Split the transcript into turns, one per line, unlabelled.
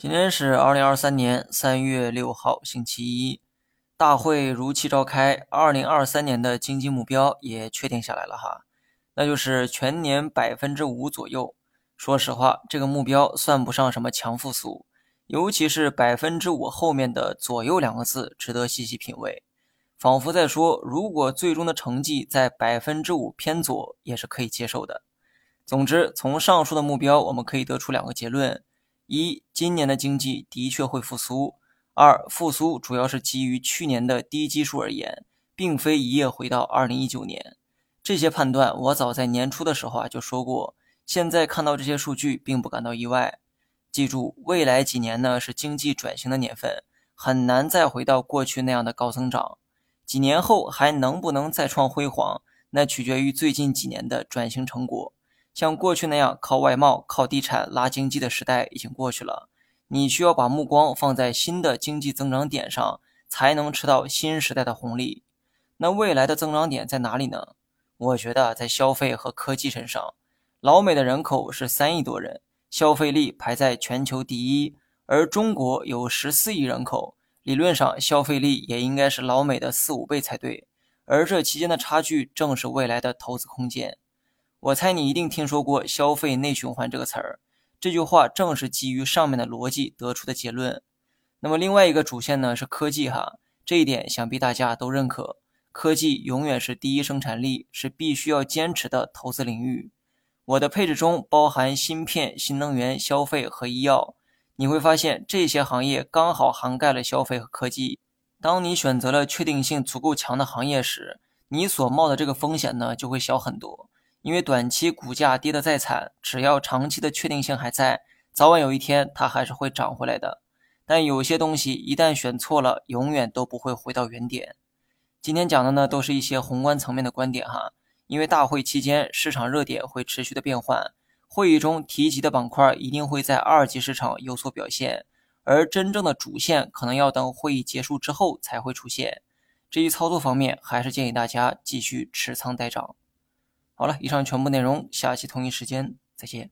今天是二零二三年三月六号，星期一，大会如期召开，二零二三年的经济目标也确定下来了哈，那就是全年百分之五左右。说实话，这个目标算不上什么强复苏，尤其是百分之五后面的“左右”两个字，值得细细品味，仿佛在说，如果最终的成绩在百分之五偏左，也是可以接受的。总之，从上述的目标，我们可以得出两个结论。一，今年的经济的确会复苏。二，复苏主要是基于去年的低基数而言，并非一夜回到二零一九年。这些判断我早在年初的时候啊就说过，现在看到这些数据并不感到意外。记住，未来几年呢是经济转型的年份，很难再回到过去那样的高增长。几年后还能不能再创辉煌，那取决于最近几年的转型成果。像过去那样靠外贸、靠地产拉经济的时代已经过去了，你需要把目光放在新的经济增长点上，才能吃到新时代的红利。那未来的增长点在哪里呢？我觉得在消费和科技身上。老美的人口是三亿多人，消费力排在全球第一，而中国有十四亿人口，理论上消费力也应该是老美的四五倍才对。而这期间的差距正是未来的投资空间。我猜你一定听说过“消费内循环”这个词儿，这句话正是基于上面的逻辑得出的结论。那么另外一个主线呢是科技哈，这一点想必大家都认可。科技永远是第一生产力，是必须要坚持的投资领域。我的配置中包含芯片、新能源、消费和医药，你会发现这些行业刚好涵盖了消费和科技。当你选择了确定性足够强的行业时，你所冒的这个风险呢就会小很多。因为短期股价跌得再惨，只要长期的确定性还在，早晚有一天它还是会涨回来的。但有些东西一旦选错了，永远都不会回到原点。今天讲的呢，都是一些宏观层面的观点哈。因为大会期间市场热点会持续的变换，会议中提及的板块一定会在二级市场有所表现，而真正的主线可能要等会议结束之后才会出现。至于操作方面，还是建议大家继续持仓待涨。好了，以上全部内容，下期同一时间再见。